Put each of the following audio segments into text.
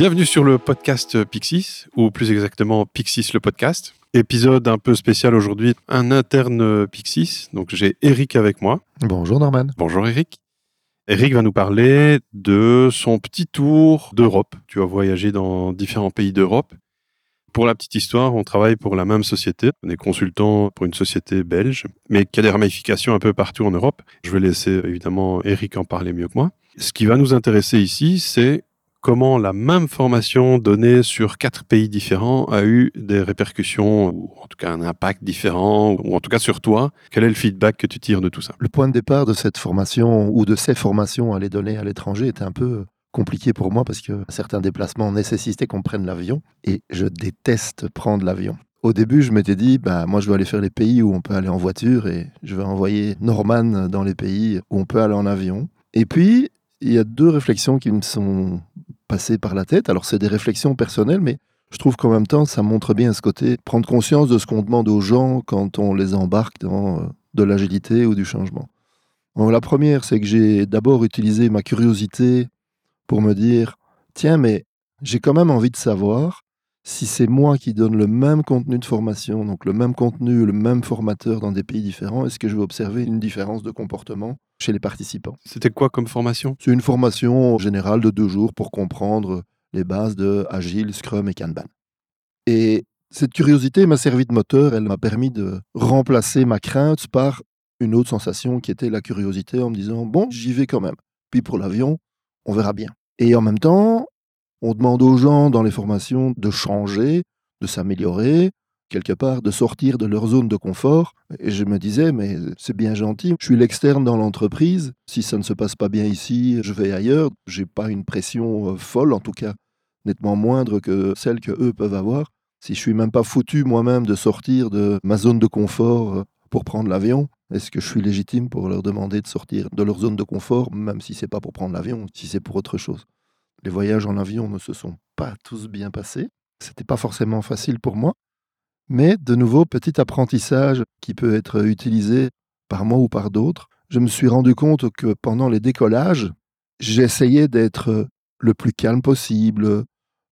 Bienvenue sur le podcast Pixis, ou plus exactement Pixis le podcast. Épisode un peu spécial aujourd'hui, un interne Pixis. Donc j'ai Eric avec moi. Bonjour Norman. Bonjour Eric. Eric va nous parler de son petit tour d'Europe. Tu as voyagé dans différents pays d'Europe. Pour la petite histoire, on travaille pour la même société. On est consultant pour une société belge, mais qui a des ramifications un peu partout en Europe. Je vais laisser évidemment Eric en parler mieux que moi. Ce qui va nous intéresser ici, c'est comment la même formation donnée sur quatre pays différents a eu des répercussions, ou en tout cas un impact différent, ou en tout cas sur toi. Quel est le feedback que tu tires de tout ça? Le point de départ de cette formation ou de ces formations à les donner à l'étranger était un peu compliqué pour moi parce que certains déplacements nécessitaient qu'on prenne l'avion et je déteste prendre l'avion. Au début, je m'étais dit, bah, moi, je veux aller faire les pays où on peut aller en voiture et je vais envoyer Norman dans les pays où on peut aller en avion. Et puis, il y a deux réflexions qui me sont passées par la tête. Alors, c'est des réflexions personnelles, mais je trouve qu'en même temps, ça montre bien ce côté, prendre conscience de ce qu'on demande aux gens quand on les embarque dans euh, de l'agilité ou du changement. la première, c'est que j'ai d'abord utilisé ma curiosité pour me dire, tiens, mais j'ai quand même envie de savoir si c'est moi qui donne le même contenu de formation, donc le même contenu, le même formateur dans des pays différents, est-ce que je vais observer une différence de comportement chez les participants? C'était quoi comme formation? C'est une formation générale de deux jours pour comprendre les bases de Agile, Scrum et Kanban. Et cette curiosité m'a servi de moteur, elle m'a permis de remplacer ma crainte par une autre sensation qui était la curiosité en me disant, bon, j'y vais quand même. Puis pour l'avion, on verra bien. Et en même temps, on demande aux gens dans les formations de changer, de s'améliorer, quelque part, de sortir de leur zone de confort. Et je me disais, mais c'est bien gentil, je suis l'externe dans l'entreprise. Si ça ne se passe pas bien ici, je vais ailleurs. J'ai pas une pression euh, folle, en tout cas, nettement moindre que celle que eux peuvent avoir. Si je suis même pas foutu moi-même de sortir de ma zone de confort euh, pour prendre l'avion, est-ce que je suis légitime pour leur demander de sortir de leur zone de confort, même si c'est pas pour prendre l'avion, si c'est pour autre chose? Les voyages en avion ne se sont pas tous bien passés. C'était pas forcément facile pour moi. Mais de nouveau, petit apprentissage qui peut être utilisé par moi ou par d'autres. Je me suis rendu compte que pendant les décollages, j'essayais d'être le plus calme possible,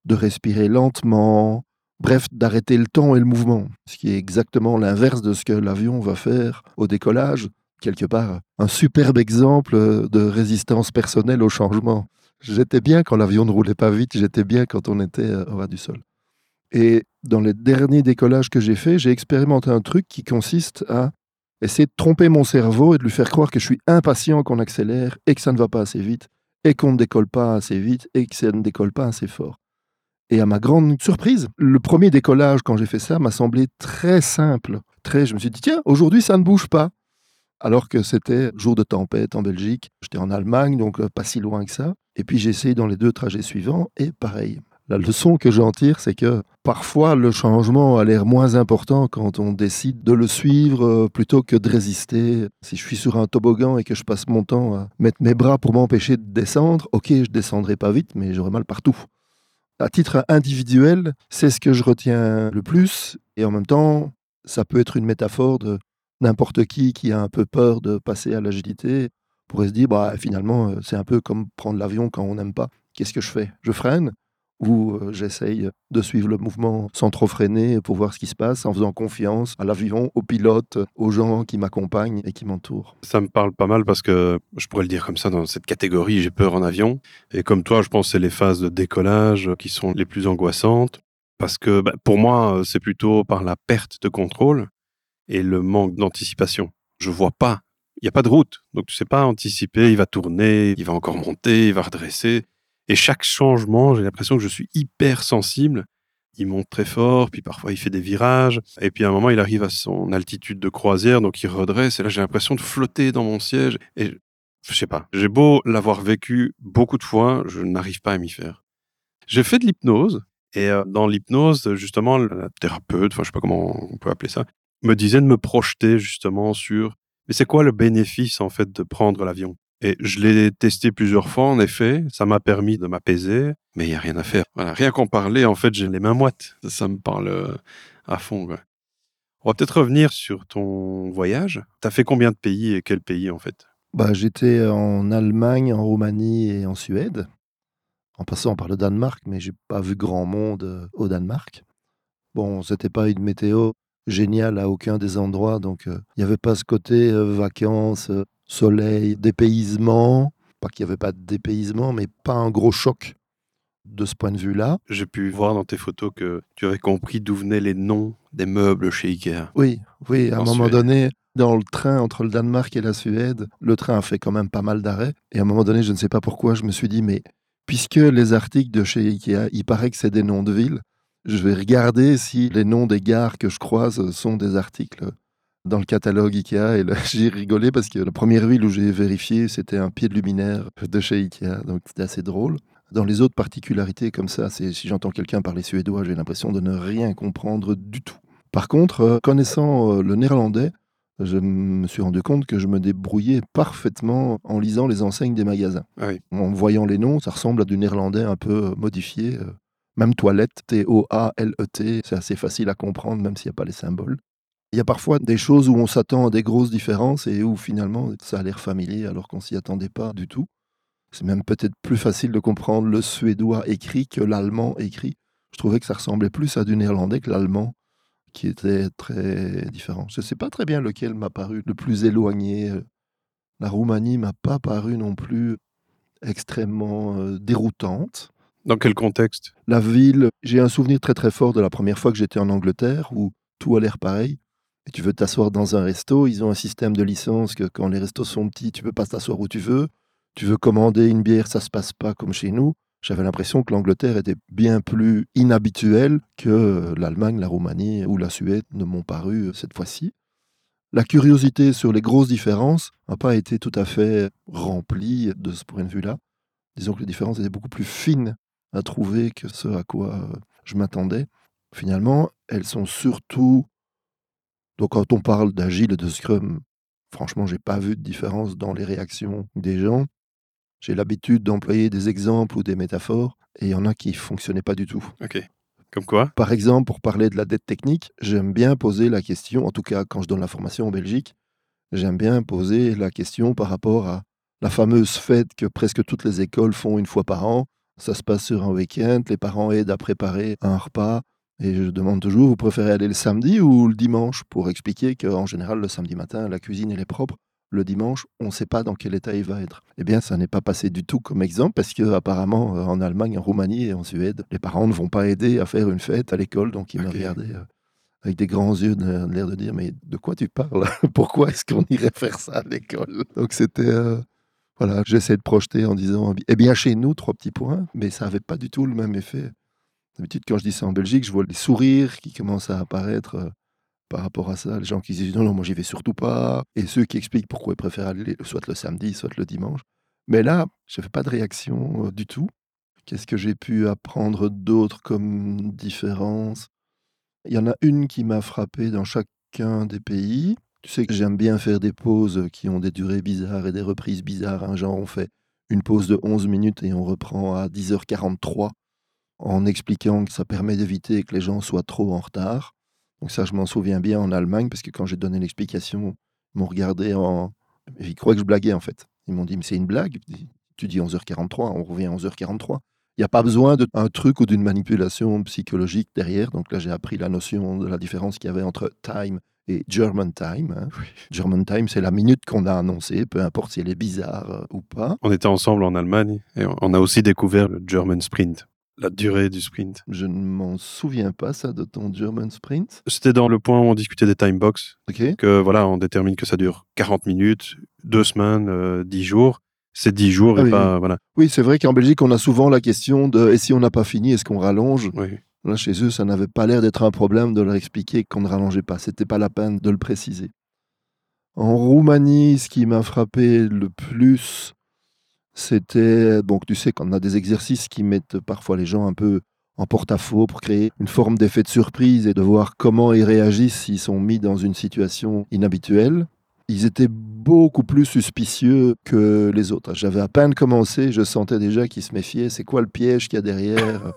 de respirer lentement, Bref, d'arrêter le temps et le mouvement, ce qui est exactement l'inverse de ce que l'avion va faire au décollage. Quelque part, un superbe exemple de résistance personnelle au changement. J'étais bien quand l'avion ne roulait pas vite, j'étais bien quand on était au ras du sol. Et dans les derniers décollages que j'ai faits, j'ai expérimenté un truc qui consiste à essayer de tromper mon cerveau et de lui faire croire que je suis impatient qu'on accélère et que ça ne va pas assez vite et qu'on ne décolle pas assez vite et que ça ne décolle pas assez fort. Et à ma grande surprise, le premier décollage, quand j'ai fait ça, m'a semblé très simple. Très, je me suis dit, tiens, aujourd'hui, ça ne bouge pas. Alors que c'était jour de tempête en Belgique. J'étais en Allemagne, donc euh, pas si loin que ça. Et puis j'ai essayé dans les deux trajets suivants, et pareil. La leçon que j'en tire, c'est que parfois le changement a l'air moins important quand on décide de le suivre euh, plutôt que de résister. Si je suis sur un toboggan et que je passe mon temps à mettre mes bras pour m'empêcher de descendre, ok, je descendrai pas vite, mais j'aurai mal partout à titre individuel, c'est ce que je retiens le plus. Et en même temps, ça peut être une métaphore de n'importe qui qui a un peu peur de passer à l'agilité pourrait se dire, bah, finalement, c'est un peu comme prendre l'avion quand on n'aime pas. Qu'est-ce que je fais? Je freine euh, j'essaye de suivre le mouvement sans trop freiner pour voir ce qui se passe, en faisant confiance à l'avion, au pilote, aux gens qui m'accompagnent et qui m'entourent? Ça me parle pas mal parce que je pourrais le dire comme ça dans cette catégorie, j'ai peur en avion. Et comme toi, je pense que c'est les phases de décollage qui sont les plus angoissantes. Parce que bah, pour moi, c'est plutôt par la perte de contrôle et le manque d'anticipation. Je vois pas. Il n'y a pas de route. Donc tu sais pas anticiper, il va tourner, il va encore monter, il va redresser. Et chaque changement, j'ai l'impression que je suis hyper sensible. Il monte très fort, puis parfois il fait des virages, et puis à un moment il arrive à son altitude de croisière, donc il redresse, et là j'ai l'impression de flotter dans mon siège, et je sais pas, j'ai beau l'avoir vécu beaucoup de fois, je n'arrive pas à m'y faire. J'ai fait de l'hypnose, et euh, dans l'hypnose, justement, la thérapeute, enfin je sais pas comment on peut appeler ça, me disait de me projeter justement sur, mais c'est quoi le bénéfice en fait de prendre l'avion? Et je l'ai testé plusieurs fois, en effet. Ça m'a permis de m'apaiser, mais il n'y a rien à faire. Voilà, rien qu'en parler, en fait, j'ai les mains moites. Ça, me parle euh, à fond. On va peut-être revenir sur ton voyage. Tu as fait combien de pays et quel pays, en fait? Bah, J'étais en Allemagne, en Roumanie et en Suède. en passant par le Danemark, mais j'ai pas vu grand monde euh, au Danemark. Bon, c'était pas une météo géniale à aucun des endroits, donc il n'y avait pas ce côté vacances, soleil, dépaysement. Pas qu'il n'y avait pas de dépaysement, mais pas un gros choc de ce point de vue-là. J'ai pu voir dans tes photos que tu avais compris d'où venaient les noms des meubles chez Ikea. Oui, oui, à un moment donné, dans le train entre le Danemark et la Suède, le train a fait quand même pas mal d'arrêts. Et à un moment donné, je ne sais pas pourquoi, je me suis dit, mais puisque les articles de chez Ikea, il paraît que c'est des noms de villes, je vais regarder si les noms des gares que je croise sont des articles dans le catalogue Ikea. Et là, j'ai rigolé parce que la première ville où j'ai vérifié, c'était un pied de luminaire de chez Ikea. Donc, c'était assez drôle. Dans les autres particularités comme ça, c'est si j'entends quelqu'un parler suédois, j'ai l'impression de ne rien comprendre du tout. Par contre, euh, connaissant euh, le néerlandais, je me suis rendu compte que je me débrouillais parfaitement en lisant les enseignes des magasins. Ah en voyant les noms, ça ressemble à du néerlandais un peu modifié. Euh, même toilette, T-O-A-L-E-T, c'est assez facile à comprendre même s'il n'y a pas les symboles. Il y a parfois des choses où on s'attend à des grosses différences et où finalement ça a l'air familier alors qu'on s'y attendait pas du tout. C'est même peut-être plus facile de comprendre le suédois écrit que l'allemand écrit. Je trouvais que ça ressemblait plus à du néerlandais que l'allemand, qui était très différent. Je ne sais pas très bien lequel m'a paru le plus éloigné. La Roumanie m'a pas paru non plus extrêmement euh, déroutante. Dans quel contexte? La ville, j'ai un souvenir très très fort de la première fois que j'étais en Angleterre où tout a l'air pareil. Et tu veux t'asseoir dans un resto, ils ont un système de licence que quand les restos sont petits, tu peux pas t'asseoir où tu veux. Tu veux commander une bière, ça se passe pas comme chez nous. J'avais l'impression que l'Angleterre était bien plus inhabituelle que l'Allemagne, la Roumanie ou la Suède ne m'ont paru cette fois-ci. La curiosité sur les grosses différences n'a pas été tout à fait remplie de ce point de vue-là. Disons que les différences étaient beaucoup plus fines à trouver que ce à quoi je m'attendais. Finalement, elles sont surtout. Donc, quand on parle d'agile et de Scrum, franchement, j'ai pas vu de différence dans les réactions des gens. J'ai l'habitude d'employer des exemples ou des métaphores, et il y en a qui ne fonctionnaient pas du tout. Ok. Comme quoi? Par exemple, pour parler de la dette technique, j'aime bien poser la question, en tout cas quand je donne la formation en Belgique, j'aime bien poser la question par rapport à la fameuse fête que presque toutes les écoles font une fois par an. Ça se passe sur un week-end, les parents aident à préparer un repas, et je demande toujours, vous préférez aller le samedi ou le dimanche Pour expliquer qu'en général, le samedi matin, la cuisine elle est propre. Le dimanche, on ne sait pas dans quel état il va être. Eh bien, ça n'est pas passé du tout comme exemple parce que apparemment, euh, en Allemagne, en Roumanie et en Suède, les parents ne vont pas aider à faire une fête à l'école, donc ils me regardaient euh, avec des grands yeux, l'air de dire mais de quoi tu parles? Pourquoi est-ce qu'on irait faire ça à l'école? Donc c'était euh, voilà, j'essaie de projeter en disant eh bien chez nous trois petits points, mais ça n'avait pas du tout le même effet. D'habitude, quand je dis ça en Belgique, je vois les sourires qui commencent à apparaître par rapport à ça. Les gens qui disent non, non, moi j'y vais surtout pas. Et ceux qui expliquent pourquoi ils préfèrent aller soit le samedi, soit le dimanche. Mais là, je fais pas de réaction euh, du tout. Qu'est-ce que j'ai pu apprendre d'autre comme différence? Il y en a une qui m'a frappé dans chacun des pays. Tu sais que j'aime bien faire des pauses qui ont des durées bizarres et des reprises bizarres. Un hein. Genre, on fait une pause de 11 minutes et on reprend à 10h43 en expliquant que ça permet d'éviter que les gens soient trop en retard. Donc ça, je m'en souviens bien en Allemagne, parce que quand j'ai donné l'explication, ils m'ont regardé en... Ils croyaient que je blaguais, en fait. Ils m'ont dit, mais c'est une blague. Tu dis 11h43, on revient à 11h43. Il n'y a pas besoin d'un truc ou d'une manipulation psychologique derrière. Donc là, j'ai appris la notion de la différence qu'il y avait entre time et German time. Hein. German time, c'est la minute qu'on a annoncée, peu importe si elle est bizarre euh, ou pas. On était ensemble en Allemagne et on a aussi découvert le German sprint la durée du sprint Je ne m'en souviens pas, ça, de ton German sprint. C'était dans le point où on discutait des time box. Que voilà, on détermine que ça dure 40 minutes, deux semaines, 10 euh, jours. C'est 10 jours et ah pas. Voilà. Oui, c'est vrai qu'en Belgique, on a souvent la question de et si on n'a pas fini, est-ce qu'on rallonge? Oui. Là, chez eux, ça n'avait pas l'air d'être un problème de leur expliquer qu'on ne rallongeait pas. C'était pas la peine de le préciser. En Roumanie, ce qui m'a frappé le plus, c'était, bon, tu sais qu'on a des exercices qui mettent parfois les gens un peu en porte-à-faux pour créer une forme d'effet de surprise et de voir comment ils réagissent s'ils sont mis dans une situation inhabituelle. Ils étaient beaucoup plus suspicieux que les autres. J'avais à peine commencé, je sentais déjà qu'ils se méfiaient. C'est quoi le piège qu'il y a derrière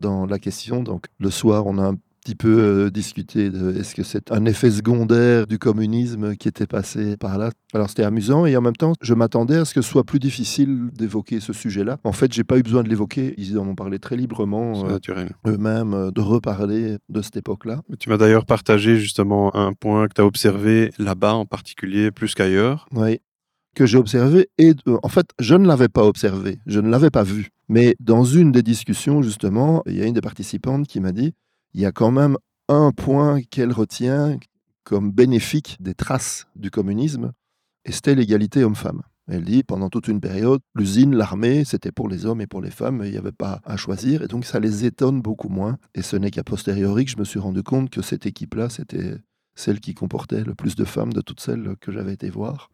dans la question? Donc le soir, on a petit peu euh, discuté de est-ce que c'est un effet secondaire du communisme qui était passé par là. Alors c'était amusant et en même temps, je m'attendais à ce que ce soit plus difficile d'évoquer ce sujet-là. En fait, j'ai pas eu besoin de l'évoquer. Ils en ont parlé très librement naturel. eux-mêmes euh, de reparler de cette époque-là. Tu m'as d'ailleurs partagé justement un point que tu as observé là-bas en particulier, plus qu'ailleurs. Oui. Que j'ai observé et euh, en fait, je ne l'avais pas observé, je ne l'avais pas vu. Mais dans une des discussions, justement, il y a une des participantes qui m'a dit il y a quand même un point qu'elle retient comme bénéfique des traces du communisme, et c'était l'égalité homme-femme. Elle dit, pendant toute une période, l'usine, l'armée, c'était pour les hommes et pour les femmes, il n'y avait pas à choisir, et donc ça les étonne beaucoup moins. Et ce n'est qu'à posteriori que je me suis rendu compte que cette équipe-là, c'était celle qui comportait le plus de femmes de toutes celles que j'avais été voir.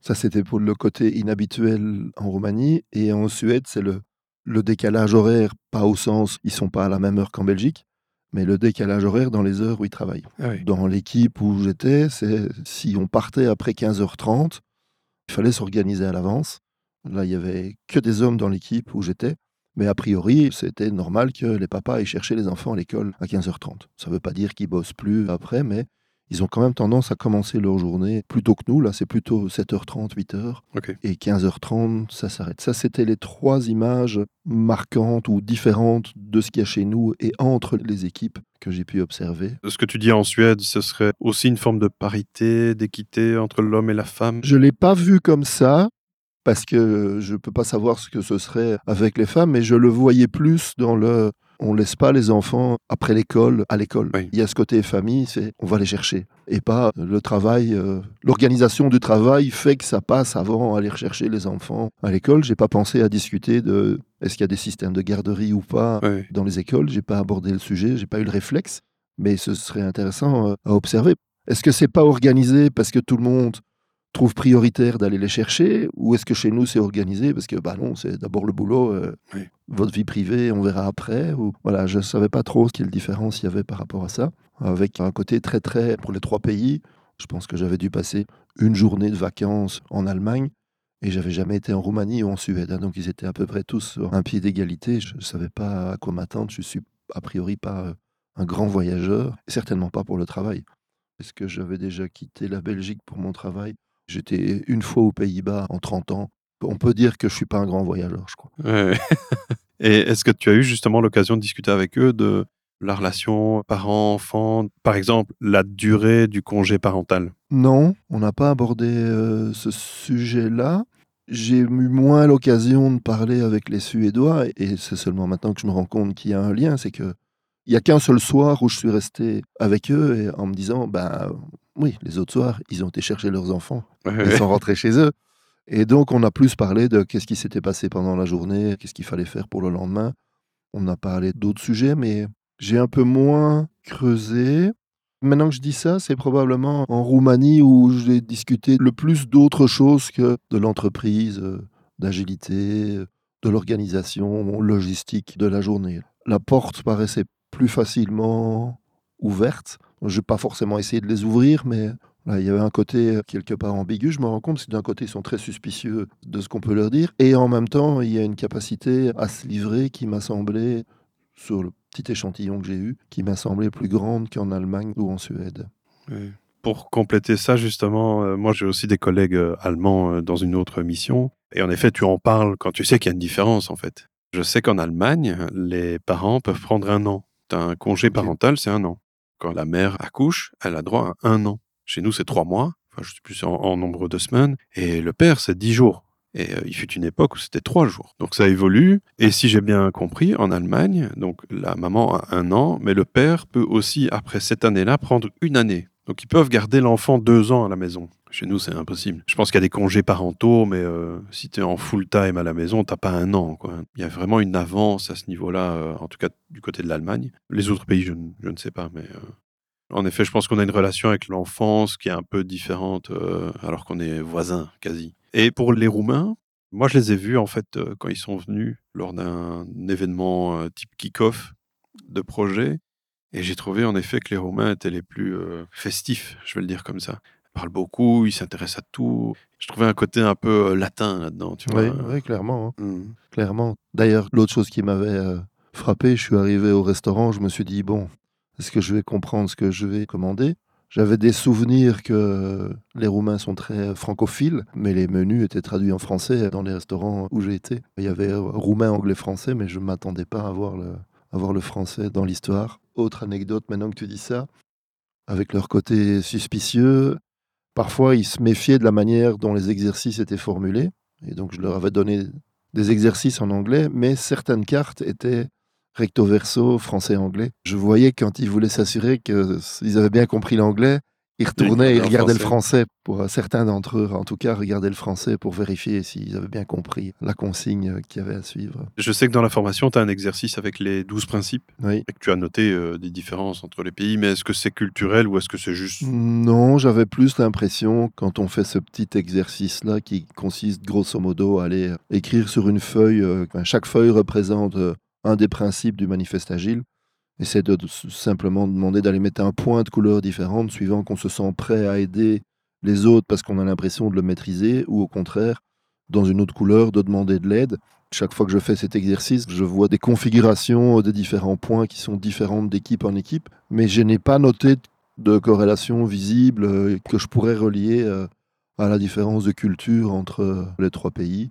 Ça, c'était pour le côté inhabituel en Roumanie, et en Suède, c'est le, le décalage horaire, pas au sens, ils sont pas à la même heure qu'en Belgique, mais le décalage horaire dans les heures où ils travaillent. Ah oui. Dans l'équipe où j'étais, c'est si on partait après 15h30, il fallait s'organiser à l'avance. Là, il y avait que des hommes dans l'équipe où j'étais. Mais a priori, c'était normal que les papas aillent chercher les enfants à l'école à 15h30. Ça ne veut pas dire qu'ils bossent plus après, mais ils ont quand même tendance à commencer leur journée plus tôt que nous. Là, c'est plutôt 7h30, 8h. Ok. Et 15h30, ça s'arrête. Ça, c'était les trois images marquantes ou différentes de ce qu'il y a chez nous et entre les équipes que j'ai pu observer. Ce que tu dis en Suède, ce serait aussi une forme de parité, d'équité entre l'homme et la femme? Je ne l'ai pas vu comme ça, parce que je ne peux pas savoir ce que ce serait avec les femmes, mais je le voyais plus dans le... On laisse pas les enfants après l'école à l'école. Oui. Il y a ce côté famille, c'est on va les chercher. Et pas le travail, euh, l'organisation du travail fait que ça passe avant aller rechercher les enfants à l'école. J'ai pas pensé à discuter de est-ce qu'il y a des systèmes de garderie ou pas dans les écoles. J'ai pas abordé le sujet, j'ai pas eu le réflexe, mais ce serait intéressant euh, à observer. Est-ce que c'est pas organisé parce que tout le monde trouve prioritaire d'aller les chercher ou est-ce que chez nous c'est organisé parce que bah non, c'est d'abord le boulot, euh, Oui. votre vie privée, on verra après ou voilà, je savais pas trop quelle différence il y avait par rapport à ça avec un côté très très pour les trois pays, je pense que j'avais dû passer une journée de vacances en Allemagne et j'avais jamais été en Roumanie ou en Suède. hein. donc ils étaient à peu près tous sur un pied d'égalité. Je ne savais pas à quoi m'attendre. Je suis a priori pas euh, un grand voyageur, certainement pas pour le travail. Est-ce que j'avais déjà quitté la Belgique pour mon travail? J'étais une fois aux Pays-Bas en 30 ans. On peut dire que je suis pas un grand voyageur, je crois. Ouais. Et est-ce que tu as eu justement l'occasion de discuter avec eux de la relation parent-enfant, par exemple la durée du congé parental? Non, on n'a pas abordé euh, ce sujet-là. J'ai eu moins l'occasion de parler avec les Suédois et c'est seulement maintenant que je me rends compte qu'il y a un lien. C'est que il n'y a qu'un seul soir où je suis resté avec eux et en me disant, ben oui, les autres soirs, ils ont été chercher leurs enfants. Ils sont rentrés chez eux. Et donc, on a plus parlé de qu'est-ce qui s'était passé pendant la journée, qu'est-ce qu'il fallait faire pour le lendemain. On a parlé d'autres sujets, mais j'ai un peu moins creusé. Maintenant que je dis ça, c'est probablement en Roumanie où j'ai discuté le plus d'autres choses que de l'entreprise, euh, d'agilité, de l'organisation logistique de la journée. La porte paraissait plus facilement ouverte. Je n'ai pas forcément essayé de les ouvrir, mais là, il y avait un côté euh, quelque part ambigu. Je me rends compte que d'un côté, ils sont très suspicieux de ce qu'on peut leur dire, et en même temps, il y a une capacité à se livrer qui m'a semblé, sur le petit échantillon que j'ai eu, qui m'a semblé plus grande qu'en Allemagne ou en Suède. Pour compléter ça, justement, euh, moi j'ai aussi des collègues euh, allemands euh, dans une autre mission. Et en effet, tu en parles quand tu sais qu'il y a une différence, en fait. Je sais qu'en Allemagne, les parents peuvent prendre un an. Un congé parental, c'est un an. La mère accouche, elle a droit à un an. Chez nous, c'est trois mois. Enfin, je suis plus en, en nombre de semaines. Et le père, c'est dix jours. Et euh, il fut une époque où c'était trois jours. Donc ça évolue. Et si j'ai bien compris, en Allemagne, la maman a un an, mais le père peut aussi, après cette année-là, prendre une année. Donc ils peuvent garder l'enfant deux ans à la maison. Chez nous, c'est impossible. Je pense qu'il y a des congés parentaux, mais euh, si tu es en full time à la maison, t'as pas un an. Quoi. Il y a vraiment une avance à ce niveau-là, euh, en tout cas du côté de l'Allemagne. Les autres pays, je, ne- sais pas, mais euh, en effet, je pense qu'on a une relation avec l'enfance qui est un peu différente, alors qu'on est voisins quasi. Et pour les Roumains, moi, je les ai vus en fait quand ils sont venus lors d'un événement type kick-off de projet. Et j'ai trouvé en effet que les Roumains étaient les plus euh, festifs, je vais le dire comme ça. Ils parlent beaucoup, ils s'intéressent à tout. Je trouvais un côté un peu euh, latin là-dedans, tu vois. Oui, oui, clairement. hein. Mm. clairement. D'ailleurs, l'autre chose qui m'avait euh, frappé, je suis arrivé au restaurant, je me suis dit, bon, Est-ce que je vais comprendre ce que je vais commander? J'avais des souvenirs que les Roumains sont très francophiles, mais les menus étaient traduits en français dans les restaurants où j'ai été. Il y avait roumain, anglais, français, mais je ne m'attendais pas à voir, le, à voir le français dans l'histoire. Autre anecdote, maintenant que tu dis ça, avec leur côté suspicieux, parfois ils se méfiaient de la manière dont les exercices étaient formulés. Et donc je leur avais donné des exercices en anglais, mais certaines cartes étaient recto verso, français-anglais. Je voyais quand ils voulaient s'assurer qu'ils avaient bien compris l'anglais, ils retournaient et regardaient le français. Pour certains d'entre eux, en tout cas, regardaient le français pour vérifier s'ils avaient bien compris la consigne qu'il y avait à suivre. Je sais que dans la formation, tu as un exercice avec les 12 principes Oui. et que tu as noté euh, des différences entre les pays, mais est-ce que c'est culturel ou est-ce que c'est juste... Non, j'avais plus l'impression, quand on fait ce petit exercice-là, qui consiste grosso modo à aller écrire sur une feuille, euh, chaque feuille représente euh, un des principes du manifeste agile, c'est de, de simplement demander d'aller mettre un point de couleur différente suivant qu'on se sent prêt à aider les autres parce qu'on a l'impression de le maîtriser, ou au contraire, dans une autre couleur, de demander de l'aide. Chaque fois que je fais cet exercice, je vois des configurations des différents points qui sont différentes d'équipe en équipe, mais je n'ai pas noté de corrélation visible euh, que je pourrais relier euh, à la différence de culture entre euh, les trois pays.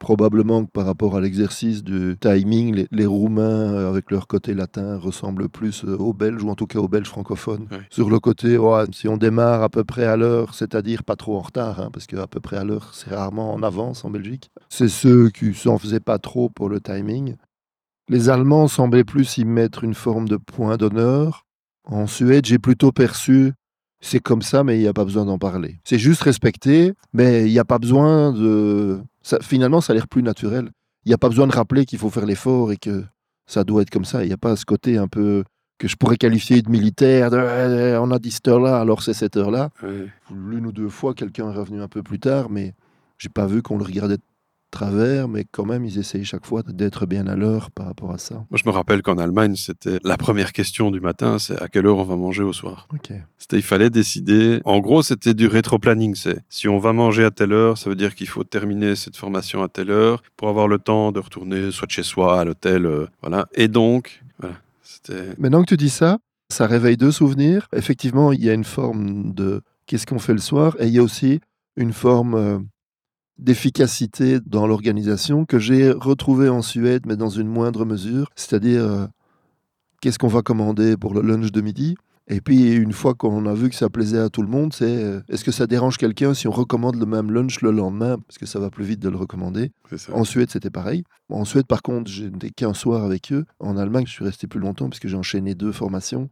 Probablement que par rapport à l'exercice du timing, les, les Roumains, euh, avec leur côté latin, ressemblent plus euh, aux Belges, ou en tout cas aux Belges francophones. Sur le côté, ouais, si on démarre à peu près à l'heure, c'est-à-dire pas trop en retard, hein, parce qu'à peu près à l'heure, c'est rarement en avance en Belgique, c'est ceux qui s'en faisaient pas trop pour le timing. Les Allemands semblaient plus y mettre une forme de point d'honneur. En Suède, j'ai plutôt perçu c'est comme ça, mais il n'y a pas besoin d'en parler. C'est juste respecter, mais il n'y a pas besoin de. Ça, finalement, ça a l'air plus naturel. Il n'y a pas besoin de rappeler qu'il faut faire l'effort et que ça doit être comme ça. Il n'y a pas ce côté un peu que je pourrais qualifier de militaire. de, Eh, on a dit cette heure-là, alors c'est cette heure-là. Ouais. L'une ou deux fois, quelqu'un est revenu un peu plus tard, mais j'ai pas vu qu'on le regardait de travers, mais quand même, ils essayent chaque fois d'être bien à l'heure par rapport à ça. Moi, je me rappelle qu'en Allemagne, c'était la première question du matin, c'est à quelle heure on va manger au soir. Ok. C'était, il fallait décider. En gros, c'était du rétro-planning. C'est si on va manger à telle heure, ça veut dire qu'il faut terminer cette formation à telle heure pour avoir le temps de retourner soit de chez soi à l'hôtel, euh, voilà. Et donc, voilà, c'était. Maintenant que tu dis ça, ça réveille deux souvenirs. Effectivement, il y a une forme de qu'est-ce qu'on fait le soir, et il y a aussi une forme euh, d'efficacité dans l'organisation que j'ai retrouvée en Suède, mais dans une moindre mesure. C'est-à-dire, euh, qu'est-ce qu'on va commander pour le lunch de midi? Et puis, une fois qu'on a vu que ça plaisait à tout le monde, c'est euh, est-ce que ça dérange quelqu'un si on recommande le même lunch le lendemain? Parce que ça va plus vite de le recommander. En Suède, c'était pareil. En Suède, par contre, j'étais qu'un soir avec eux. En Allemagne, je suis resté plus longtemps parce que j'ai enchaîné deux formations.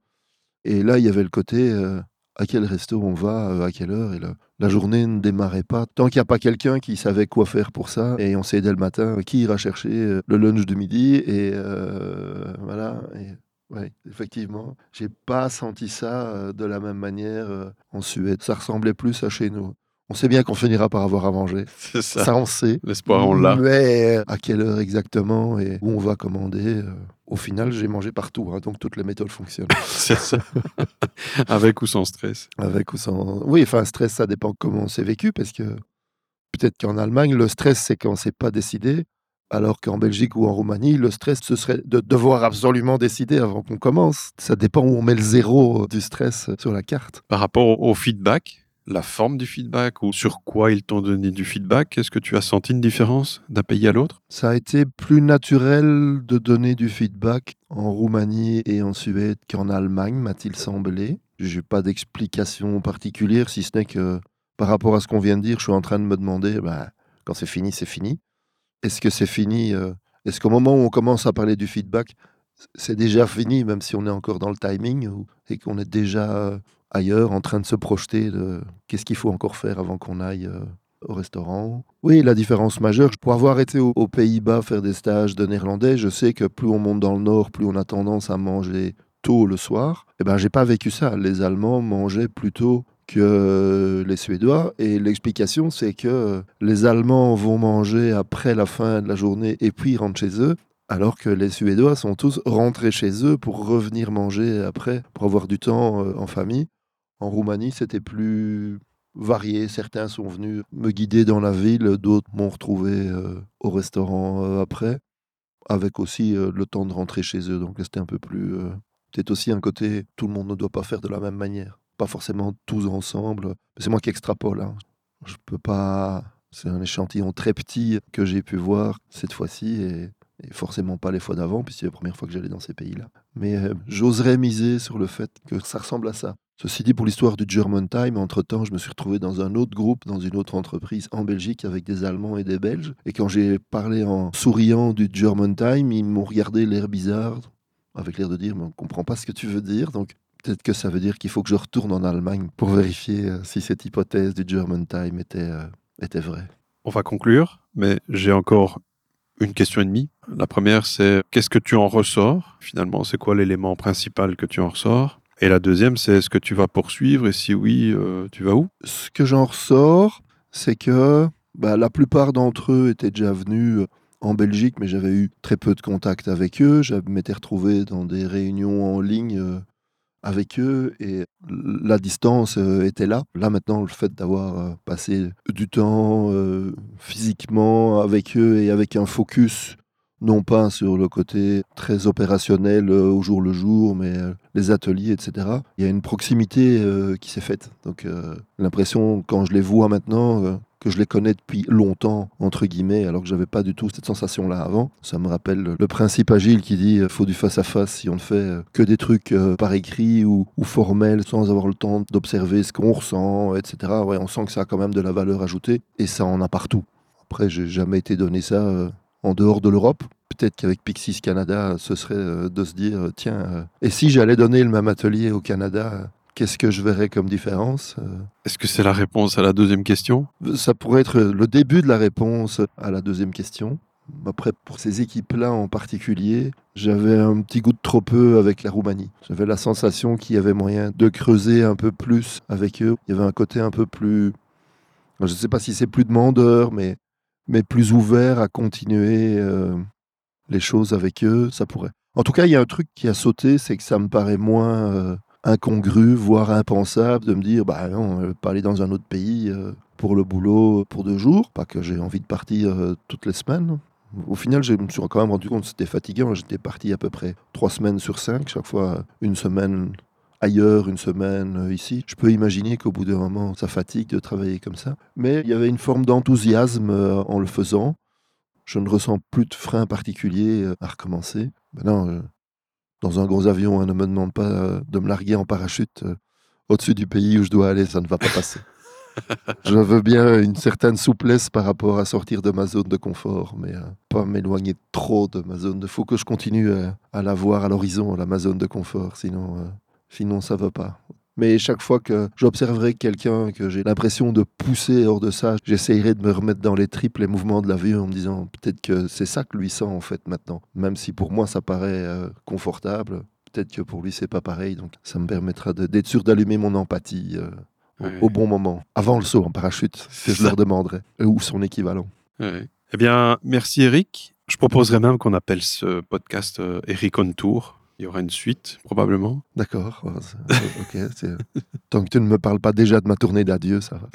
Et là, il y avait le côté euh, à quel resto on va, euh, à quelle heure. Et la journée ne démarrait pas. Tant qu'il n'y a pas quelqu'un qui savait quoi faire pour ça. Et on sait dès le matin qui ira chercher euh, le lunch de midi. Et euh, voilà. Et, ouais, effectivement, j'ai pas senti ça euh, de la même manière en Suède. Ça ressemblait plus à chez nous. On sait bien qu'on finira par avoir à manger. C'est ça. Ça, on sait. L'espoir, on l'a. Mais à quelle heure exactement et où on va commander euh, Au final, j'ai mangé partout, hein, donc toutes les méthodes fonctionnent. C'est ça. Avec ou sans stress. Avec ou sans. Oui, enfin, stress, ça dépend comment c'est vécu, parce que peut-être qu'en Allemagne, le stress, c'est quand c'est pas décidé, alors qu'en Belgique ou en Roumanie, le stress, ce serait de devoir absolument décider avant qu'on commence. Ça dépend où on met le zéro du stress sur la carte. Par rapport au feedback, la forme du feedback ou sur quoi ils t'ont donné du feedback, est-ce que tu as senti une différence d'un pays à l'autre? Ça a été plus naturel de donner du feedback en Roumanie et en Suède qu'en Allemagne, m'a-t-il semblé. Je n'ai pas d'explication particulière, si ce n'est que par rapport à ce qu'on vient de dire, je suis en train de me demander, bah, quand c'est fini, c'est fini. Est-ce que c'est fini euh, Est-ce qu'au moment où on commence à parler du feedback, c'est déjà fini, même si on est encore dans le timing, et qu'on est déjà euh, ailleurs, en train de se projeter de qu'est-ce qu'il faut encore faire avant qu'on aille euh, au restaurant. Oui, la différence majeure, pour avoir été au- aux Pays-Bas faire des stages de néerlandais, je sais que plus on monte dans le nord, plus on a tendance à manger tôt le soir. Eh ben, j'ai pas vécu ça. Les Allemands mangeaient plutôt que les Suédois. Et l'explication, c'est que les Allemands vont manger après la fin de la journée et puis rentrent chez eux, alors que les Suédois sont tous rentrés chez eux pour revenir manger après, pour avoir du temps euh, en famille. En Roumanie, c'était plus varié. Certains sont venus me guider dans la ville, d'autres m'ont retrouvé euh, au restaurant euh, après, avec aussi euh, le temps de rentrer chez eux. Donc c'était un peu plus peut-être aussi un côté, tout le monde ne doit pas faire de la même manière. Pas forcément tous ensemble. C'est moi qui extrapole. Hein. Je peux pas. C'est un échantillon très petit que j'ai pu voir cette fois-ci et, forcément pas les fois d'avant, puisque c'est la première fois que j'allais dans ces pays-là. Mais j'oserais miser sur le fait que ça ressemble à ça. Ceci dit, pour l'histoire du German Time, entre-temps, je me suis retrouvé dans un autre groupe, dans une autre entreprise en Belgique avec des Allemands et des Belges. Et quand j'ai parlé en souriant du German Time, ils m'ont regardé l'air bizarre, avec l'air de dire, mais on ne comprend pas ce que tu veux dire. Donc peut-être que ça veut dire qu'il faut que je retourne en Allemagne pour vérifier euh, si cette hypothèse du German Time était, euh, était vraie. On va conclure, mais j'ai encore une question et demie. La première, c'est qu'est-ce que tu en ressors? Finalement, c'est quoi l'élément principal que tu en ressors? Et la deuxième, c'est est-ce que tu vas poursuivre et si oui, euh, tu vas où? Ce que j'en ressors, c'est que bah, la plupart d'entre eux étaient déjà venus euh, en Belgique, mais j'avais eu très peu de contact avec eux. Je m'étais retrouvé dans des réunions en ligne euh, avec eux et la distance était là. Là maintenant, le fait d'avoir passé du temps physiquement avec eux et avec un focus non pas sur le côté très opérationnel euh, au jour le jour, mais euh, les ateliers, etc. Il y a une proximité euh, qui s'est faite. Donc l'impression, quand je les vois maintenant, que je les connais depuis longtemps, entre guillemets, alors que j'avais pas du tout cette sensation-là avant. Ça me rappelle le principe agile qui dit faut du face-à-face si on ne fait que des trucs par écrit ou, formels sans avoir le temps d'observer ce qu'on ressent, etc. Ouais, on sent que ça a quand même de la valeur ajoutée et ça en a partout. Après, j'ai jamais été donné ça en dehors de l'Europe. Peut-être qu'avec Pixis Canada, ce serait euh, de se dire, euh, tiens, euh, et si j'allais donner le même atelier au Canada, qu'est-ce que je verrais comme différence Est-ce que c'est la réponse à la deuxième question? Ça pourrait être le début de la réponse à la deuxième question. Après, pour ces équipes-là en particulier, j'avais un petit goût de trop peu avec la Roumanie. J'avais la sensation qu'il y avait moyen de creuser un peu plus avec eux. Il y avait un côté un peu plus... Je ne sais pas si c'est plus demandeur, mais mais plus ouvert à continuer euh, les choses avec eux, ça pourrait. En tout cas, il y a un truc qui a sauté, c'est que ça me paraît moins euh, incongru, voire impensable de me dire, bah non, euh, pas aller dans un autre pays pour le boulot pour deux jours, pas que j'ai envie de partir toutes les semaines. Au final, je me suis quand même rendu compte que c'était fatigant. J'étais parti à peu près trois semaines sur cinq, chaque fois une semaine ailleurs une semaine euh, ici. Je peux imaginer qu'au bout d'un moment, ça fatigue de travailler comme ça. Mais il y avait une forme d'enthousiasme euh, en le faisant. Je ne ressens plus de frein particulier euh, à recommencer. Maintenant, dans un gros avion, on ne me demande pas de me larguer en parachute au-dessus du pays où je dois aller, ça ne va pas passer. je veux bien une certaine souplesse par rapport à sortir de ma zone de confort, mais pas m'éloigner trop de ma zone. Il faut que je continue à, la voir à l'horizon, ma zone de confort, sinon Sinon, ça va pas. Mais chaque fois que j'observerai quelqu'un que j'ai l'impression de pousser hors de ça, j'essayerai de me remettre dans les triples les mouvements de la vie en me disant peut-être que c'est ça que lui sent en fait maintenant. Même si pour moi ça paraît euh, confortable, peut-être que pour lui c'est pas pareil. Donc ça me permettra d'être sûr d'allumer mon empathie euh, au, bon moment, avant le saut en parachute, que je leur demanderai, euh, ou son équivalent. Eh bien, merci Eric. Je proposerais même qu'on appelle ce podcast Eric on Tour il y aura une suite, probablement. D'accord. ok. Tant que tu ne me parles pas déjà de ma tournée d'adieu, ça va.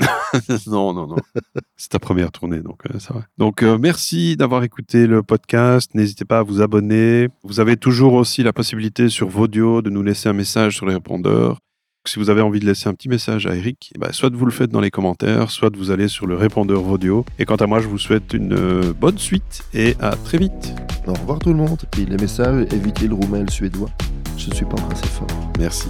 non, non, non. C'est ta première tournée, donc euh, ça va. Donc, euh, merci d'avoir écouté le podcast. N'hésitez pas à vous abonner. Vous avez toujours aussi la possibilité sur Vodio de nous laisser un message sur les répondeurs. Si vous avez envie de laisser un petit message à Eric, bah, soit vous le faites dans les commentaires, soit vous allez sur le répondeur audio. Et quant à moi, je vous souhaite une euh, bonne suite et à très vite. Au revoir tout le monde. Et les messages, évitez le roumain et le suédois. Je ne suis pas un assez fort. Merci.